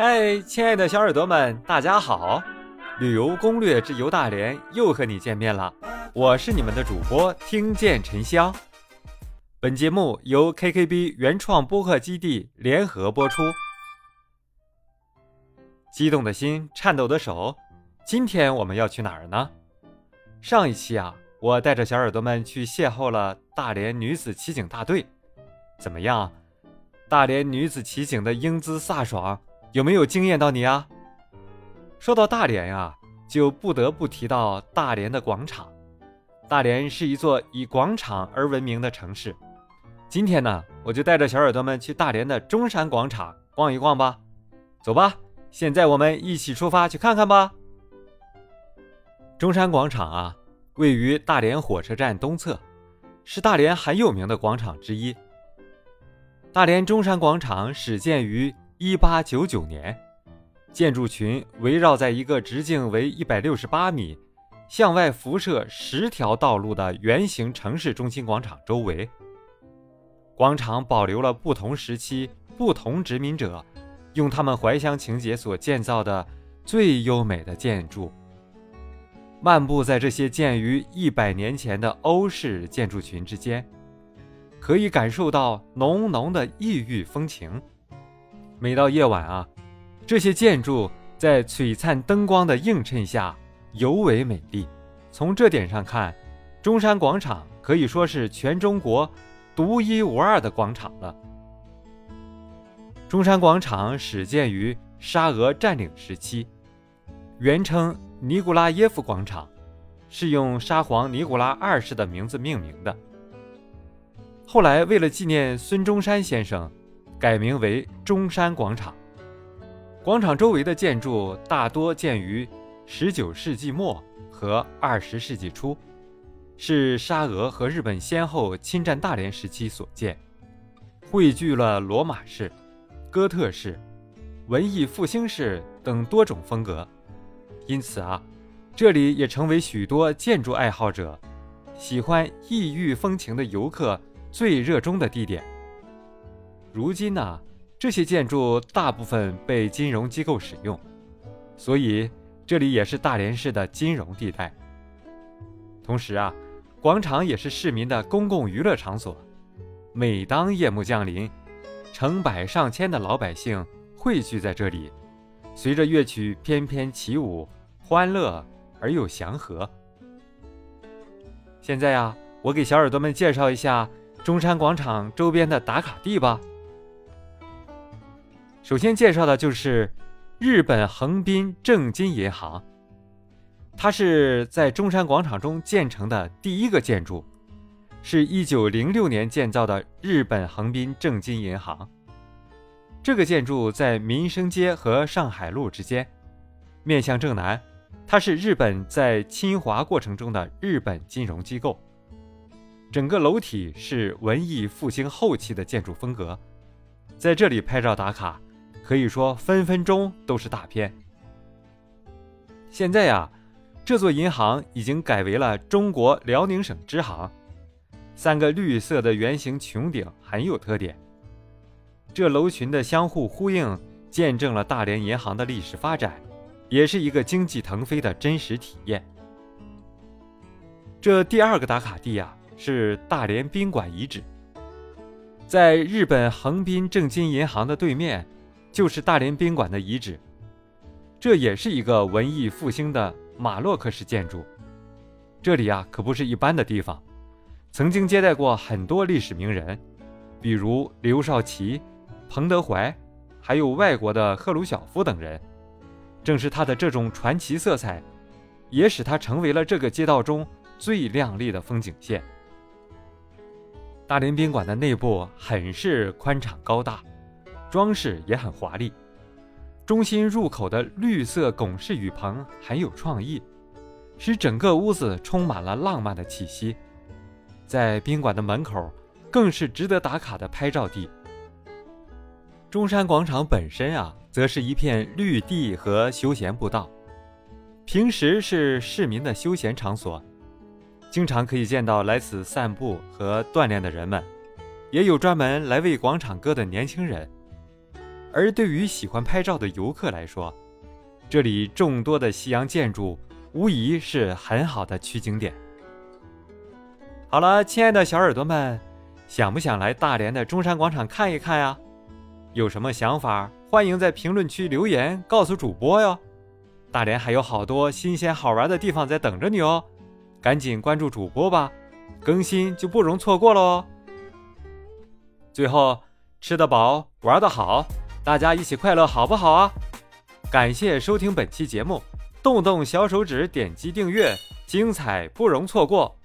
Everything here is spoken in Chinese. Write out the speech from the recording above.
嗨，亲爱的小耳朵们，大家好！旅游攻略之游大连又和你见面了，我是你们的主播听见沉香。本节目由 KKB 原创播客基地联合播出。激动的心，颤抖的手，今天我们要去哪儿呢？上一期啊，我带着小耳朵们去邂逅了大连女子骑警大队，怎么样？大连女子骑警的英姿飒爽。有没有惊艳到你啊？说到大连呀，就不得不提到大连的广场。大连是一座以广场而闻名的城市。今天呢，我就带着小耳朵们去大连的中山广场逛一逛吧。走吧，现在我们一起出发去看看吧。中山广场啊，位于大连火车站东侧，是大连很有名的广场之一。大连中山广场始建于。一八九九年，建筑群围绕在一个直径为一百六十八米、向外辐射十条道路的圆形城市中心广场周围。广场保留了不同时期、不同殖民者用他们怀乡情结所建造的最优美的建筑。漫步在这些建于一百年前的欧式建筑群之间，可以感受到浓浓的异域风情。每到夜晚啊，这些建筑在璀璨灯光的映衬下尤为美丽。从这点上看，中山广场可以说是全中国独一无二的广场了。中山广场始建于沙俄占领时期，原称尼古拉耶夫广场，是用沙皇尼古拉二世的名字命名的。后来为了纪念孙中山先生。改名为中山广场。广场周围的建筑大多建于19世纪末和20世纪初，是沙俄和日本先后侵占大连时期所建，汇聚了罗马式、哥特式、文艺复兴式等多种风格。因此啊，这里也成为许多建筑爱好者、喜欢异域风情的游客最热衷的地点。如今呢，这些建筑大部分被金融机构使用，所以这里也是大连市的金融地带。同时啊，广场也是市民的公共娱乐场所。每当夜幕降临，成百上千的老百姓汇聚在这里，随着乐曲翩翩起舞，欢乐而又祥和。现在呀，我给小耳朵们介绍一下中山广场周边的打卡地吧。首先介绍的就是日本横滨正金银行，它是在中山广场中建成的第一个建筑，是一九零六年建造的日本横滨正金银行。这个建筑在民生街和上海路之间，面向正南，它是日本在侵华过程中的日本金融机构。整个楼体是文艺复兴后期的建筑风格，在这里拍照打卡。可以说分分钟都是大片。现在呀，这座银行已经改为了中国辽宁省支行。三个绿色的圆形穹顶很有特点。这楼群的相互呼应，见证了大连银行的历史发展，也是一个经济腾飞的真实体验。这第二个打卡地呀，是大连宾馆遗址，在日本横滨正金银行的对面。就是大连宾馆的遗址，这也是一个文艺复兴的马洛克式建筑。这里啊，可不是一般的地方，曾经接待过很多历史名人，比如刘少奇、彭德怀，还有外国的赫鲁晓夫等人。正是他的这种传奇色彩，也使他成为了这个街道中最亮丽的风景线。大连宾馆的内部很是宽敞高大。装饰也很华丽，中心入口的绿色拱式雨棚很有创意，使整个屋子充满了浪漫的气息。在宾馆的门口，更是值得打卡的拍照地。中山广场本身啊，则是一片绿地和休闲步道，平时是市民的休闲场所，经常可以见到来此散步和锻炼的人们，也有专门来为广场歌的年轻人。而对于喜欢拍照的游客来说，这里众多的西洋建筑无疑是很好的取景点。好了，亲爱的小耳朵们，想不想来大连的中山广场看一看呀？有什么想法，欢迎在评论区留言告诉主播哟。大连还有好多新鲜好玩的地方在等着你哦，赶紧关注主播吧，更新就不容错过喽。最后，吃得饱，玩得好，大家一起快乐，好不好啊？感谢收听本期节目，动动小手指点击订阅，精彩不容错过。